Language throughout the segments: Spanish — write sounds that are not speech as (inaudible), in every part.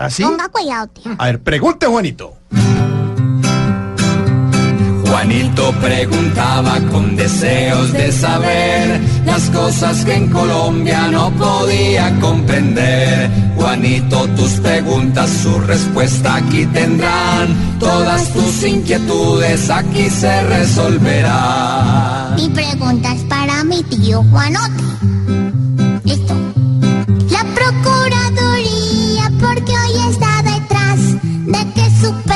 ¿Así? Ponga cuidado, tío. A ver, pregunte, Juanito. Juanito preguntaba con deseos de saber las cosas que en Colombia no podía comprender. Juanito, tus preguntas, su respuesta aquí tendrán. Todas tus inquietudes aquí se resolverán. Mi pregunta es para mi tío Juanote.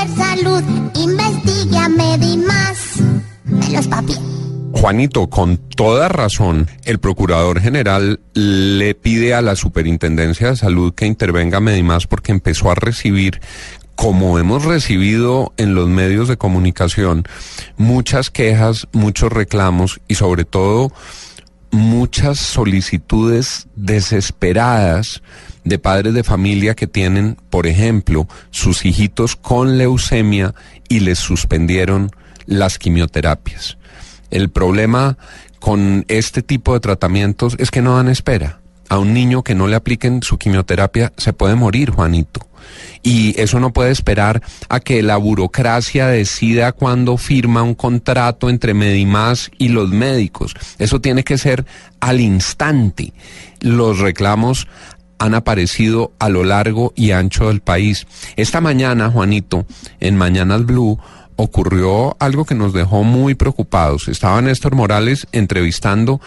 Salud investigue a Medimás. De los papi. Juanito, con toda razón, el procurador general le pide a la Superintendencia de Salud que intervenga Medimás porque empezó a recibir como hemos recibido en los medios de comunicación muchas quejas, muchos reclamos y sobre todo muchas solicitudes desesperadas de padres de familia que tienen, por ejemplo, sus hijitos con leucemia y les suspendieron las quimioterapias. El problema con este tipo de tratamientos es que no dan espera. A un niño que no le apliquen su quimioterapia se puede morir, Juanito. Y eso no puede esperar a que la burocracia decida cuándo firma un contrato entre Medimás y los médicos. Eso tiene que ser al instante. Los reclamos han aparecido a lo largo y ancho del país. Esta mañana, Juanito, en Mañanas Blue, ocurrió algo que nos dejó muy preocupados. Estaba Néstor Morales entrevistando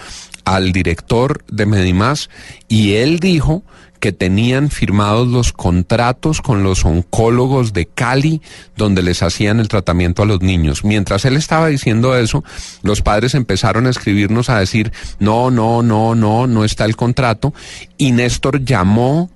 al director de Medimás y él dijo que tenían firmados los contratos con los oncólogos de Cali donde les hacían el tratamiento a los niños. Mientras él estaba diciendo eso, los padres empezaron a escribirnos a decir, no, no, no, no, no está el contrato. Y Néstor llamó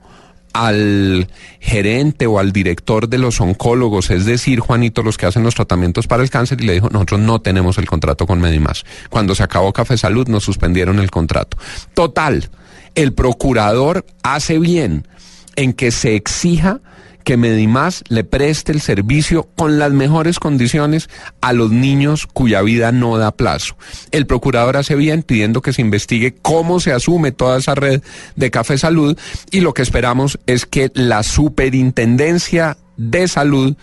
al gerente o al director de los oncólogos, es decir, Juanito, los que hacen los tratamientos para el cáncer, y le dijo, nosotros no tenemos el contrato con Medimás. Cuando se acabó Café Salud, nos suspendieron el contrato. Total, el procurador hace bien en que se exija que Medimás le preste el servicio con las mejores condiciones a los niños cuya vida no da plazo. El procurador hace bien pidiendo que se investigue cómo se asume toda esa red de Café Salud y lo que esperamos es que la Superintendencia de Salud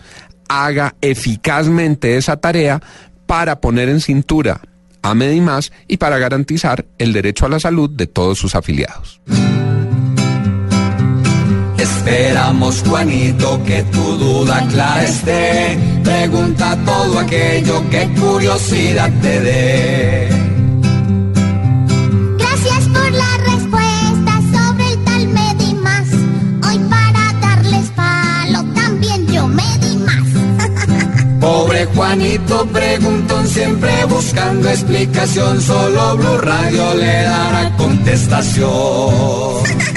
haga eficazmente esa tarea para poner en cintura a Medimás y para garantizar el derecho a la salud de todos sus afiliados. Esperamos, Juanito, que tu duda clara esté. Pregunta todo aquello que curiosidad te dé. Gracias por la respuesta sobre el tal Medimás. Hoy para darles palo también yo más. (laughs) Pobre Juanito preguntón, siempre buscando explicación. Solo Blue Radio le dará contestación. (laughs)